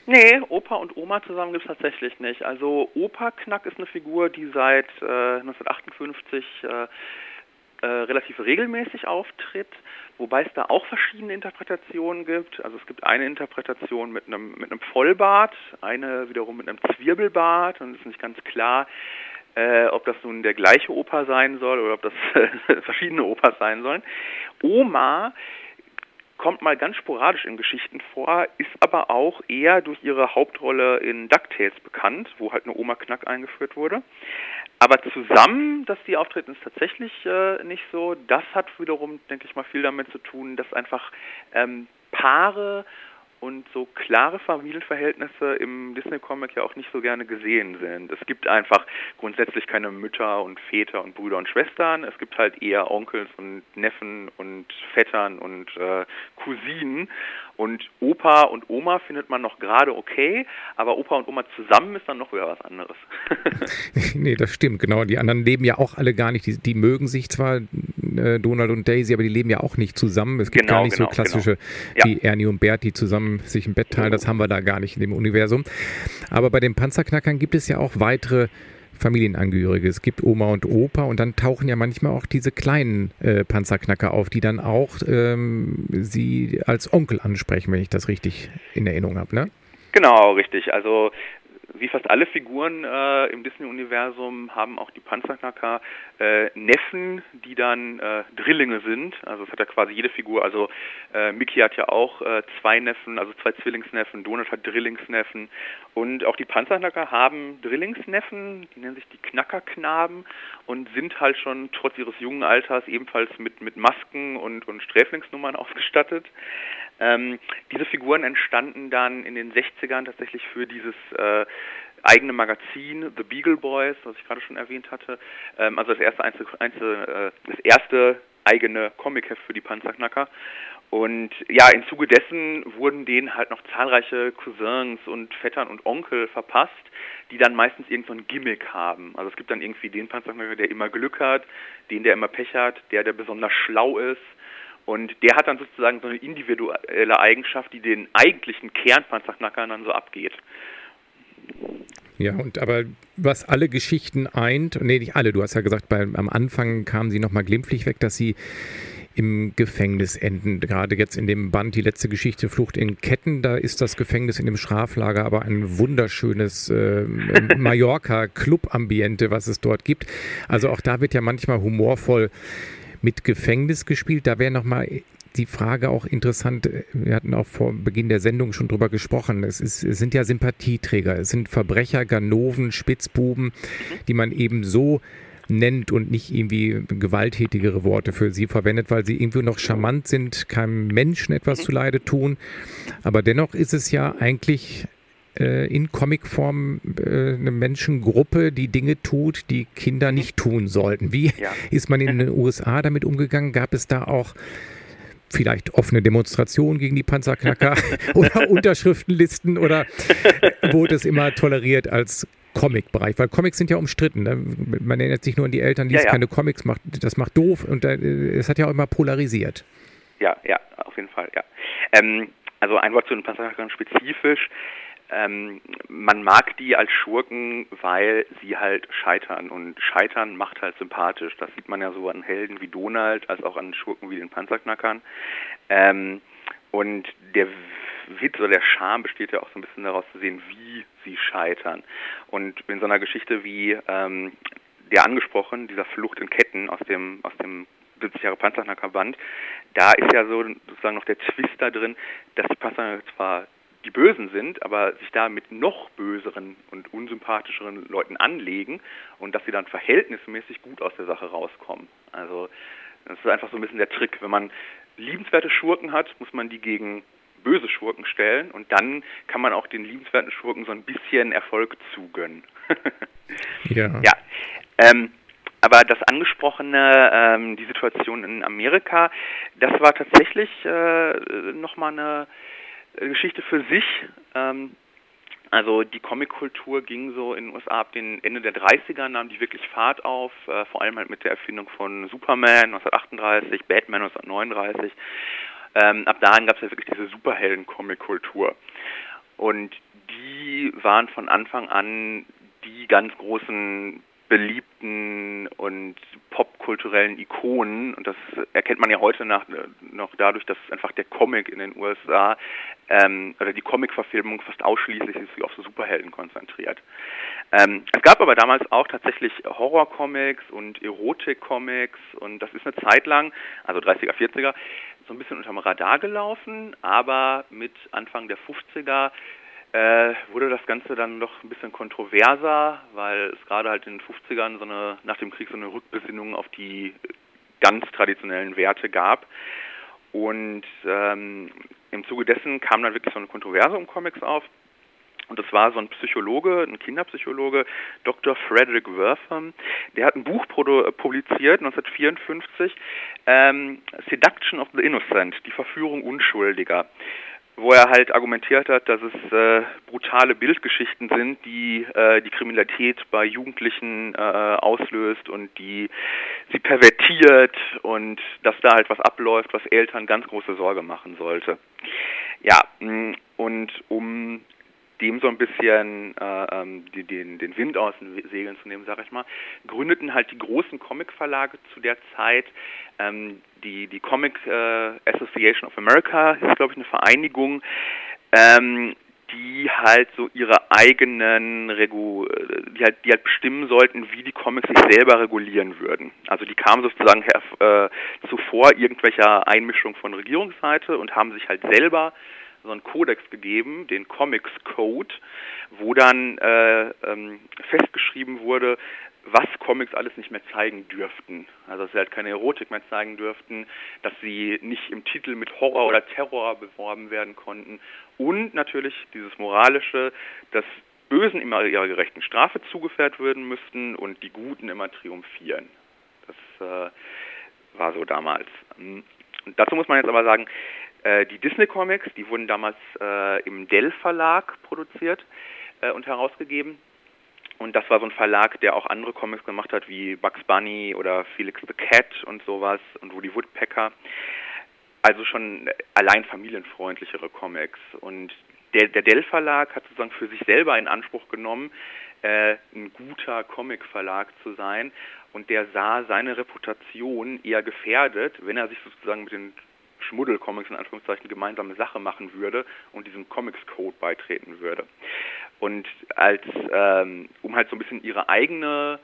Nee, Opa und Oma zusammen gibt es tatsächlich nicht. Also Opa Knack ist eine Figur, die seit äh, 1958 äh, äh, relativ regelmäßig auftritt, wobei es da auch verschiedene Interpretationen gibt. Also es gibt eine Interpretation mit einem, mit einem Vollbart, eine wiederum mit einem Zwirbelbart und es ist nicht ganz klar, äh, ob das nun der gleiche Opa sein soll oder ob das <laughs> verschiedene Opas sein sollen. Oma kommt mal ganz sporadisch in Geschichten vor, ist aber auch eher durch ihre Hauptrolle in DuckTales bekannt, wo halt eine Oma Knack eingeführt wurde. Aber zusammen, dass die auftreten, ist tatsächlich äh, nicht so. Das hat wiederum, denke ich mal, viel damit zu tun, dass einfach ähm, Paare und so klare Familienverhältnisse im Disney-Comic ja auch nicht so gerne gesehen sind. Es gibt einfach grundsätzlich keine Mütter und Väter und Brüder und Schwestern. Es gibt halt eher Onkels und Neffen und Vettern und äh, Cousinen. Und Opa und Oma findet man noch gerade okay, aber Opa und Oma zusammen ist dann noch wieder was anderes. <laughs> <laughs> nee, das stimmt, genau. Die anderen leben ja auch alle gar nicht. Die, die mögen sich zwar, äh, Donald und Daisy, aber die leben ja auch nicht zusammen. Es gibt genau, gar nicht genau, so klassische genau. wie ja. Ernie und Bert, die zusammen sich ein Bett teilen. Das haben wir da gar nicht in dem Universum. Aber bei den Panzerknackern gibt es ja auch weitere Familienangehörige. Es gibt Oma und Opa und dann tauchen ja manchmal auch diese kleinen äh, Panzerknacker auf, die dann auch ähm, sie als Onkel ansprechen, wenn ich das richtig in Erinnerung habe, ne? Genau, richtig. Also wie fast alle Figuren äh, im Disney-Universum haben auch die Panzerknacker äh, Neffen, die dann äh, Drillinge sind. Also es hat ja quasi jede Figur. Also äh, Mickey hat ja auch äh, zwei Neffen, also zwei Zwillingsneffen. Donald hat Drillingsneffen. Und auch die Panzerknacker haben Drillingsneffen, die nennen sich die Knackerknaben und sind halt schon trotz ihres jungen Alters ebenfalls mit, mit Masken und, und Sträflingsnummern <laughs> ausgestattet. Ähm, diese Figuren entstanden dann in den 60ern tatsächlich für dieses äh, eigene Magazin, The Beagle Boys, was ich gerade schon erwähnt hatte. Ähm, also das erste, Einzel, Einzel, äh, das erste eigene Comicheft für die Panzerknacker. Und ja, im Zuge dessen wurden denen halt noch zahlreiche Cousins und Vettern und Onkel verpasst, die dann meistens irgendein so Gimmick haben. Also es gibt dann irgendwie den Panzerknacker, der immer Glück hat, den, der immer Pech hat, der, der besonders schlau ist. Und der hat dann sozusagen so eine individuelle Eigenschaft, die den eigentlichen Kernpanzerknackern dann so abgeht. Ja, und aber was alle Geschichten eint, nee, nicht alle, du hast ja gesagt, bei, am Anfang kamen sie nochmal glimpflich weg, dass sie im Gefängnis enden. Gerade jetzt in dem Band, die letzte Geschichte Flucht in Ketten, da ist das Gefängnis in dem Straflager aber ein wunderschönes äh, <laughs> Mallorca-Club-Ambiente, was es dort gibt. Also auch da wird ja manchmal humorvoll mit Gefängnis gespielt. Da wäre nochmal die Frage auch interessant. Wir hatten auch vor Beginn der Sendung schon drüber gesprochen. Es, ist, es sind ja Sympathieträger. Es sind Verbrecher, Ganoven, Spitzbuben, die man eben so nennt und nicht irgendwie gewalttätigere Worte für sie verwendet, weil sie irgendwie noch charmant sind, keinem Menschen etwas zu Leide tun. Aber dennoch ist es ja eigentlich äh, in Comicform äh, eine Menschengruppe, die Dinge tut, die Kinder nicht tun sollten. Wie ja. <laughs> ist man in den USA damit umgegangen? Gab es da auch vielleicht offene Demonstrationen gegen die Panzerknacker <laughs> <laughs> oder Unterschriftenlisten oder wurde es immer toleriert als Comic-Bereich, weil Comics sind ja umstritten. Ne? Man erinnert sich nur an die Eltern, die ja, ja. keine Comics macht. Das macht doof und äh, es hat ja auch immer polarisiert. Ja, ja, auf jeden Fall, ja. Ähm, also ein Wort zu den Passagen spezifisch. Ähm, man mag die als Schurken, weil sie halt scheitern und scheitern macht halt sympathisch. Das sieht man ja so an Helden wie Donald als auch an Schurken wie den Panzerknackern. Ähm, und der Witz oder der Charme besteht ja auch so ein bisschen daraus zu sehen, wie sie scheitern. Und in so einer Geschichte wie ähm, der angesprochen, dieser Flucht in Ketten aus dem, aus dem 70 Jahre Panzerknackerband, da ist ja so sozusagen noch der Twist da drin, dass die Panzerknacker zwar die Bösen sind, aber sich da mit noch böseren und unsympathischeren Leuten anlegen und dass sie dann verhältnismäßig gut aus der Sache rauskommen. Also das ist einfach so ein bisschen der Trick. Wenn man liebenswerte Schurken hat, muss man die gegen böse Schurken stellen und dann kann man auch den liebenswerten Schurken so ein bisschen Erfolg zugönnen. <laughs> ja. Ja. Ähm, aber das angesprochene, ähm, die Situation in Amerika, das war tatsächlich äh, nochmal eine Geschichte für sich. Ähm, also die Comic-Kultur ging so in den USA ab den Ende der 30er, nahm die wirklich Fahrt auf, äh, vor allem halt mit der Erfindung von Superman 1938, Batman 1939. Ähm, ab dahin gab es ja wirklich diese Superhelden-Comic-Kultur. Und die waren von Anfang an die ganz großen beliebten und popkulturellen Ikonen und das erkennt man ja heute nach, noch dadurch, dass einfach der Comic in den USA ähm, oder die Comic-Verfilmung fast ausschließlich sich auf so Superhelden konzentriert. Ähm, es gab aber damals auch tatsächlich Horror-Comics und Erotik-Comics und das ist eine Zeit lang, also 30er, 40er, so ein bisschen unterm Radar gelaufen, aber mit Anfang der 50er äh, wurde das Ganze dann doch ein bisschen kontroverser, weil es gerade halt in den 50ern so eine, nach dem Krieg so eine Rückbesinnung auf die ganz traditionellen Werte gab. Und ähm, im Zuge dessen kam dann wirklich so eine Kontroverse um Comics auf. Und das war so ein Psychologe, ein Kinderpsychologe, Dr. Frederick Wortham, der hat ein Buch publiziert, 1954, ähm, Seduction of the Innocent, die Verführung Unschuldiger wo er halt argumentiert hat, dass es äh, brutale Bildgeschichten sind, die äh, die Kriminalität bei Jugendlichen äh, auslöst und die sie pervertiert und dass da halt was abläuft, was Eltern ganz große Sorge machen sollte. Ja, mm, und um dem so ein bisschen äh, ähm, die, den, den Wind aus den Segeln zu nehmen, sage ich mal, gründeten halt die großen Comic-Verlage zu der Zeit. Ähm, die, die Comic äh, Association of America ist, glaube ich, eine Vereinigung, ähm, die halt so ihre eigenen Regu die halt, die halt bestimmen sollten, wie die Comics sich selber regulieren würden. Also die kamen sozusagen äh, zuvor irgendwelcher Einmischung von Regierungsseite und haben sich halt selber so einen Kodex gegeben, den Comics Code, wo dann äh, ähm, festgeschrieben wurde, was Comics alles nicht mehr zeigen dürften. Also dass sie halt keine Erotik mehr zeigen dürften, dass sie nicht im Titel mit Horror oder Terror beworben werden konnten und natürlich dieses moralische, dass Bösen immer ihrer gerechten Strafe zugefährt werden müssten und die Guten immer triumphieren. Das äh, war so damals. Und dazu muss man jetzt aber sagen, die Disney Comics, die wurden damals äh, im Dell Verlag produziert äh, und herausgegeben. Und das war so ein Verlag, der auch andere Comics gemacht hat, wie Bugs Bunny oder Felix the Cat und sowas und Woody Woodpecker. Also schon allein familienfreundlichere Comics. Und der, der Dell Verlag hat sozusagen für sich selber in Anspruch genommen, äh, ein guter Comic-Verlag zu sein. Und der sah seine Reputation eher gefährdet, wenn er sich sozusagen mit den Schmuddelcomics in Anführungszeichen gemeinsame Sache machen würde und diesem Comics-Code beitreten würde. Und als ähm, um halt so ein bisschen ihre eigene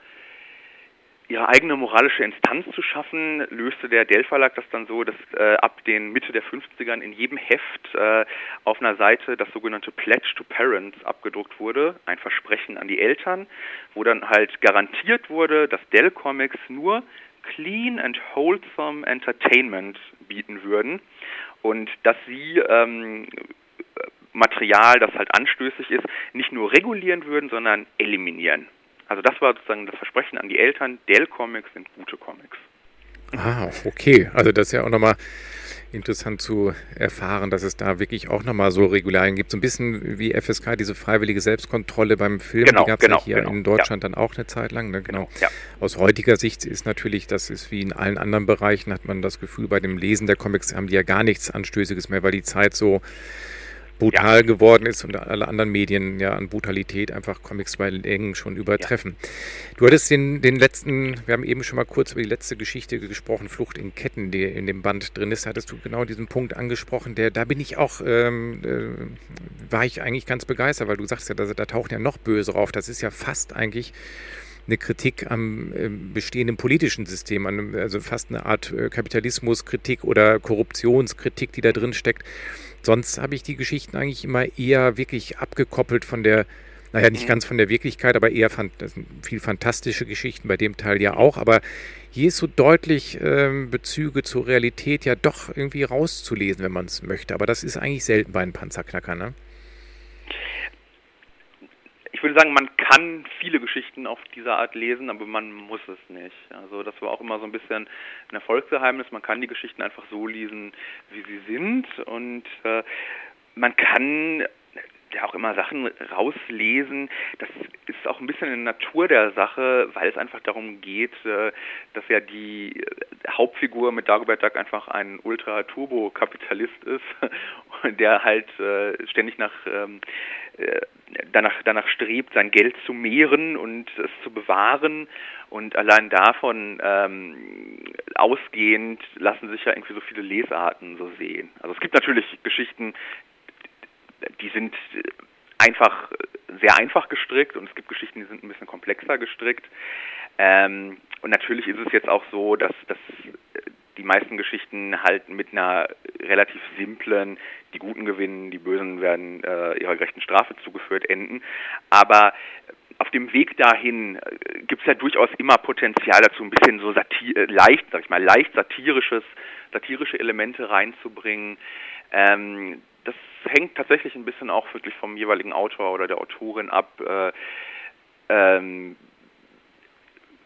ihre eigene moralische Instanz zu schaffen, löste der Dell Verlag das dann so, dass äh, ab den Mitte der 50ern in jedem Heft äh, auf einer Seite das sogenannte Pledge to Parents abgedruckt wurde, ein Versprechen an die Eltern, wo dann halt garantiert wurde, dass Dell Comics nur clean and wholesome Entertainment bieten würden und dass sie ähm, Material, das halt anstößig ist, nicht nur regulieren würden, sondern eliminieren. Also das war sozusagen das Versprechen an die Eltern, Dell Comics sind gute Comics. Ah, okay. Also das ist ja auch nochmal interessant zu erfahren, dass es da wirklich auch nochmal so Regularien gibt. So ein bisschen wie FSK, diese freiwillige Selbstkontrolle beim Film, genau, die gab es genau, ja hier genau, in Deutschland ja. dann auch eine Zeit lang. Ne? Genau. Genau, ja. Aus heutiger Sicht ist natürlich, das ist wie in allen anderen Bereichen, hat man das Gefühl, bei dem Lesen der Comics haben die ja gar nichts Anstößiges mehr, weil die Zeit so brutal ja. geworden ist und alle anderen Medien ja an Brutalität einfach Comics bei Längen schon übertreffen. Ja. Du hattest den, den letzten, wir haben eben schon mal kurz über die letzte Geschichte gesprochen, Flucht in Ketten, die in dem Band drin ist, hattest du genau diesen Punkt angesprochen, der, da bin ich auch, ähm, äh, war ich eigentlich ganz begeistert, weil du sagst ja, da, da taucht ja noch böse auf. Das ist ja fast eigentlich eine Kritik am äh, bestehenden politischen System, an, also fast eine Art äh, Kapitalismuskritik oder Korruptionskritik, die da drin steckt. Sonst habe ich die Geschichten eigentlich immer eher wirklich abgekoppelt von der, naja, nicht ganz von der Wirklichkeit, aber eher fand, viel fantastische Geschichten, bei dem Teil ja auch, aber hier ist so deutlich ähm, Bezüge zur Realität ja doch irgendwie rauszulesen, wenn man es möchte. Aber das ist eigentlich selten bei einem Panzerknacker, ne? Ich würde sagen, man kann viele Geschichten auf diese Art lesen, aber man muss es nicht. Also das war auch immer so ein bisschen ein Erfolgsgeheimnis. Man kann die Geschichten einfach so lesen, wie sie sind und äh, man kann ja auch immer Sachen rauslesen. Das ist auch ein bisschen in der Natur der Sache, weil es einfach darum geht, äh, dass ja die Hauptfigur mit Dagobert Duck einfach ein Ultra-Turbo-Kapitalist ist, der halt äh, ständig nach ähm, äh, danach, danach strebt, sein Geld zu mehren und es zu bewahren. Und allein davon ähm, ausgehend lassen sich ja irgendwie so viele Lesarten so sehen. Also es gibt natürlich Geschichten, die sind einfach sehr einfach gestrickt und es gibt Geschichten, die sind ein bisschen komplexer gestrickt. Ähm, und natürlich ist es jetzt auch so, dass, dass die meisten Geschichten halt mit einer relativ simplen, die Guten gewinnen, die Bösen werden äh, ihrer gerechten Strafe zugeführt, enden. Aber auf dem Weg dahin äh, gibt es ja durchaus immer Potenzial dazu, ein bisschen so satir äh, leicht, sag ich mal, leicht satirisches, satirische Elemente reinzubringen. Ähm, das hängt tatsächlich ein bisschen auch wirklich vom jeweiligen Autor oder der Autorin ab. Äh, ähm,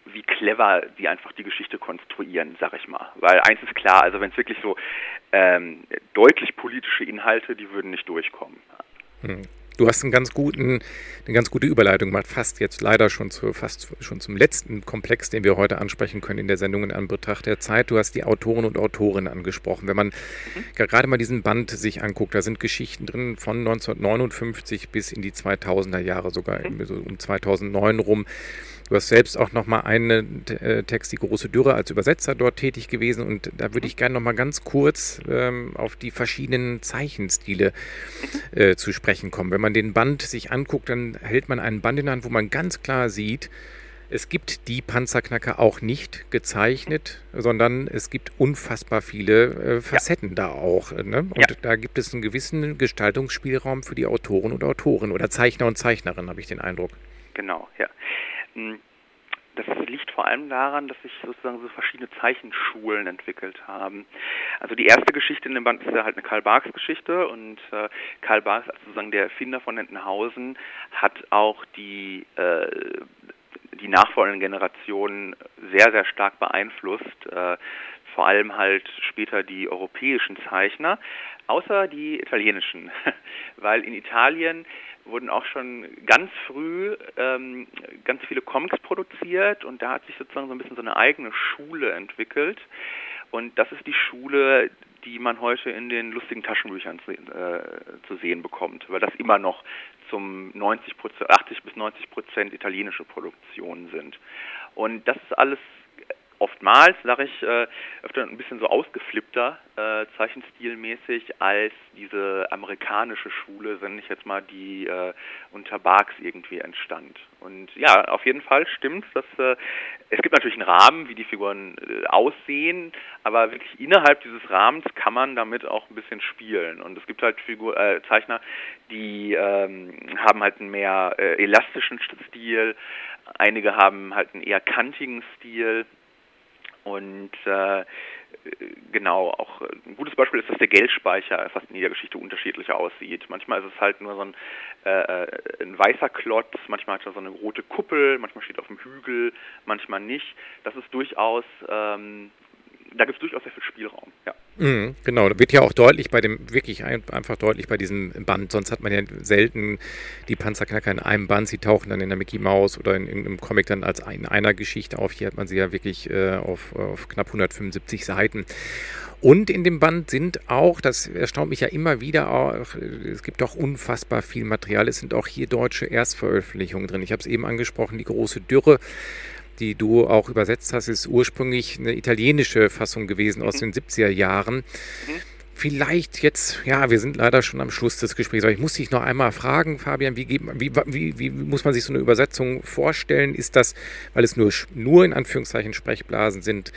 wie clever sie einfach die Geschichte konstruieren, sag ich mal. Weil eins ist klar, also wenn es wirklich so ähm, deutlich politische Inhalte, die würden nicht durchkommen. Hm. Du hast einen ganz guten, eine ganz gute Überleitung gemacht, fast jetzt leider schon zu, fast schon zum letzten Komplex, den wir heute ansprechen können in der Sendung in Anbetracht der Zeit. Du hast die Autoren und Autorinnen angesprochen. Wenn man mhm. gerade mal diesen Band sich anguckt, da sind Geschichten drin von 1959 bis in die 2000er Jahre, sogar mhm. so um 2009 rum. Du hast selbst auch noch mal einen äh, Text, die große Dürre, als Übersetzer dort tätig gewesen und da würde ich gerne noch mal ganz kurz ähm, auf die verschiedenen Zeichenstile äh, zu sprechen kommen. Wenn man den Band sich anguckt, dann hält man einen Band in der Hand, wo man ganz klar sieht, es gibt die Panzerknacker auch nicht gezeichnet, sondern es gibt unfassbar viele äh, Facetten ja. da auch. Ne? Und ja. da gibt es einen gewissen Gestaltungsspielraum für die Autoren und Autoren oder Zeichner und Zeichnerinnen, habe ich den Eindruck. Genau, ja. Hm, das liegt vor allem daran, dass sich sozusagen so verschiedene Zeichenschulen entwickelt haben. Also die erste Geschichte in dem Band ist ja halt eine Karl Barks Geschichte und äh, Karl Barks als sozusagen der Erfinder von Entenhausen hat auch die äh, die nachfolgenden Generationen sehr, sehr stark beeinflusst. Äh, vor allem halt später die europäischen Zeichner, außer die italienischen, <laughs> weil in Italien wurden auch schon ganz früh ähm, ganz viele Comics produziert und da hat sich sozusagen so ein bisschen so eine eigene Schule entwickelt. Und das ist die Schule, die man heute in den lustigen Taschenbüchern zu, äh, zu sehen bekommt, weil das immer noch zum 90 80 bis 90 Prozent italienische Produktionen sind. Und das ist alles oftmals, sage ich, äh, öfter ein bisschen so ausgeflippter, äh, zeichenstilmäßig, als diese amerikanische Schule, wenn ich jetzt mal die äh, unter Barks irgendwie entstand. Und ja, auf jeden Fall stimmt, dass äh, es gibt natürlich einen Rahmen, wie die Figuren äh, aussehen, aber wirklich innerhalb dieses Rahmens kann man damit auch ein bisschen spielen. Und es gibt halt Figur, äh, Zeichner, die ähm, haben halt einen mehr äh, elastischen Stil, einige haben halt einen eher kantigen Stil und äh, genau, auch ein gutes Beispiel ist, dass der Geldspeicher fast in jeder Geschichte unterschiedlich aussieht. Manchmal ist es halt nur so ein, äh, ein weißer Klotz, manchmal hat er so eine rote Kuppel, manchmal steht er auf dem Hügel, manchmal nicht. Das ist durchaus ähm, da gibt es durchaus sehr viel Spielraum. Ja. Mhm, genau, da wird ja auch deutlich bei dem, wirklich ein, einfach deutlich bei diesem Band. Sonst hat man ja selten die Panzerknacker in einem Band. Sie tauchen dann in der Mickey Mouse oder in, in einem Comic dann als in einer Geschichte auf. Hier hat man sie ja wirklich äh, auf, auf knapp 175 Seiten. Und in dem Band sind auch, das erstaunt mich ja immer wieder, auch, es gibt auch unfassbar viel Material. Es sind auch hier deutsche Erstveröffentlichungen drin. Ich habe es eben angesprochen, die große Dürre die du auch übersetzt hast, ist ursprünglich eine italienische Fassung gewesen mhm. aus den 70er Jahren. Mhm. Vielleicht jetzt, ja, wir sind leider schon am Schluss des Gesprächs, aber ich muss dich noch einmal fragen, Fabian, wie, wie, wie, wie, muss man sich so eine Übersetzung vorstellen? Ist das, weil es nur, nur in Anführungszeichen Sprechblasen sind,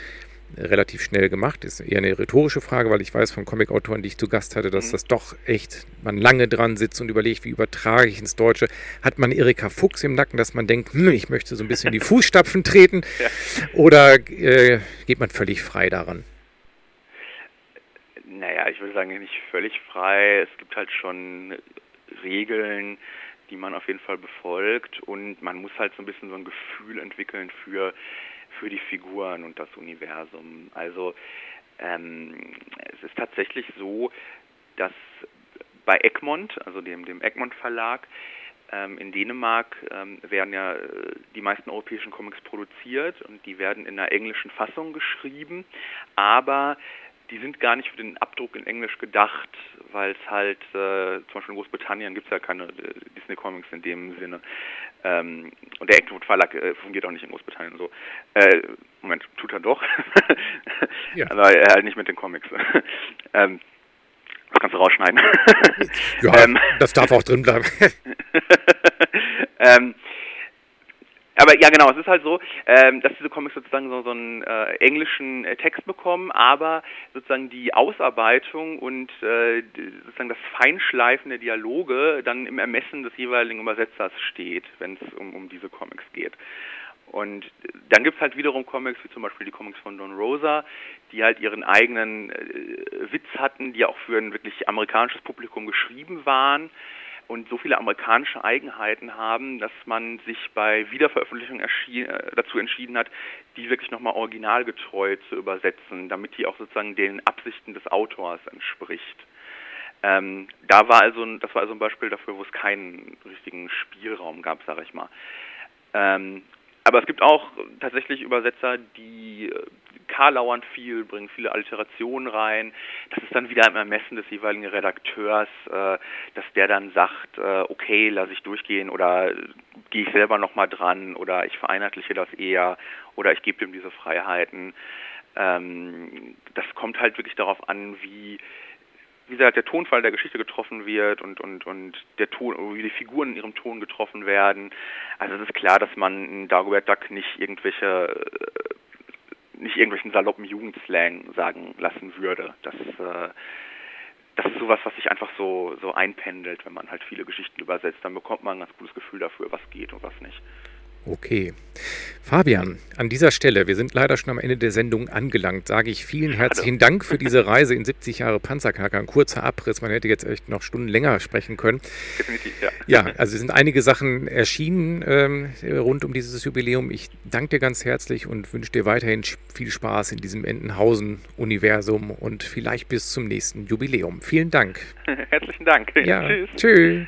relativ schnell gemacht. Ist eher eine rhetorische Frage, weil ich weiß von Comic-Autoren, die ich zu Gast hatte, dass mhm. das doch echt, man lange dran sitzt und überlegt, wie übertrage ich ins Deutsche. Hat man Erika Fuchs im Nacken, dass man denkt, hm, ich möchte so ein bisschen die <laughs> Fußstapfen treten? Ja. Oder äh, geht man völlig frei daran? Naja, ich würde sagen, nicht völlig frei. Es gibt halt schon Regeln, die man auf jeden Fall befolgt und man muss halt so ein bisschen so ein Gefühl entwickeln für für die Figuren und das Universum. Also ähm, es ist tatsächlich so, dass bei Egmont, also dem, dem Egmont Verlag, ähm, in Dänemark ähm, werden ja äh, die meisten europäischen Comics produziert und die werden in einer englischen Fassung geschrieben, aber die sind gar nicht für den Abdruck in Englisch gedacht, weil es halt, äh, zum Beispiel in Großbritannien gibt es ja keine äh, Disney-Comics in dem Sinne. Ähm, und der Eckwood Verlag äh, fungiert auch nicht in Großbritannien so. Äh, Moment, tut er doch. <laughs> ja. Aber halt nicht mit den Comics. <laughs> ähm, das kannst du rausschneiden. ja, <laughs> ähm, das darf auch drin bleiben. ähm, aber ja, genau, es ist halt so, ähm, dass diese Comics sozusagen so, so einen äh, englischen äh, Text bekommen, aber sozusagen die Ausarbeitung und äh, sozusagen das Feinschleifen der Dialoge dann im Ermessen des jeweiligen Übersetzers steht, wenn es um, um diese Comics geht. Und dann gibt es halt wiederum Comics, wie zum Beispiel die Comics von Don Rosa, die halt ihren eigenen äh, Witz hatten, die auch für ein wirklich amerikanisches Publikum geschrieben waren und so viele amerikanische Eigenheiten haben, dass man sich bei Wiederveröffentlichung äh, dazu entschieden hat, die wirklich nochmal originalgetreu zu übersetzen, damit die auch sozusagen den Absichten des Autors entspricht. Ähm, da war also, das war also ein Beispiel dafür, wo es keinen richtigen Spielraum gab, sage ich mal. Ähm, aber es gibt auch tatsächlich Übersetzer, die äh, karlauern viel, bringen viele Alterationen rein. Das ist dann wieder im Ermessen des jeweiligen Redakteurs, äh, dass der dann sagt, äh, okay, lasse ich durchgehen oder gehe ich selber nochmal dran oder ich vereinheitliche das eher oder ich gebe ihm diese Freiheiten. Ähm, das kommt halt wirklich darauf an, wie wie gesagt, der Tonfall der Geschichte getroffen wird und, und, und der Ton, wie die Figuren in ihrem Ton getroffen werden. Also es ist klar, dass man in Dagobert Duck nicht irgendwelche nicht irgendwelchen saloppen Jugendslang sagen lassen würde. Das, äh, das ist sowas, was sich einfach so, so einpendelt, wenn man halt viele Geschichten übersetzt. Dann bekommt man ein ganz gutes Gefühl dafür, was geht und was nicht. Okay. Fabian, an dieser Stelle, wir sind leider schon am Ende der Sendung angelangt, sage ich vielen herzlichen Dank für diese Reise in 70 Jahre Panzerknacker. Ein kurzer Abriss, man hätte jetzt echt noch Stunden länger sprechen können. Definitiv, ja. Ja, also es sind einige Sachen erschienen ähm, rund um dieses Jubiläum. Ich danke dir ganz herzlich und wünsche dir weiterhin viel Spaß in diesem Entenhausen-Universum und vielleicht bis zum nächsten Jubiläum. Vielen Dank. <laughs> Herzlichen Dank. Ja, tschüss. tschüss.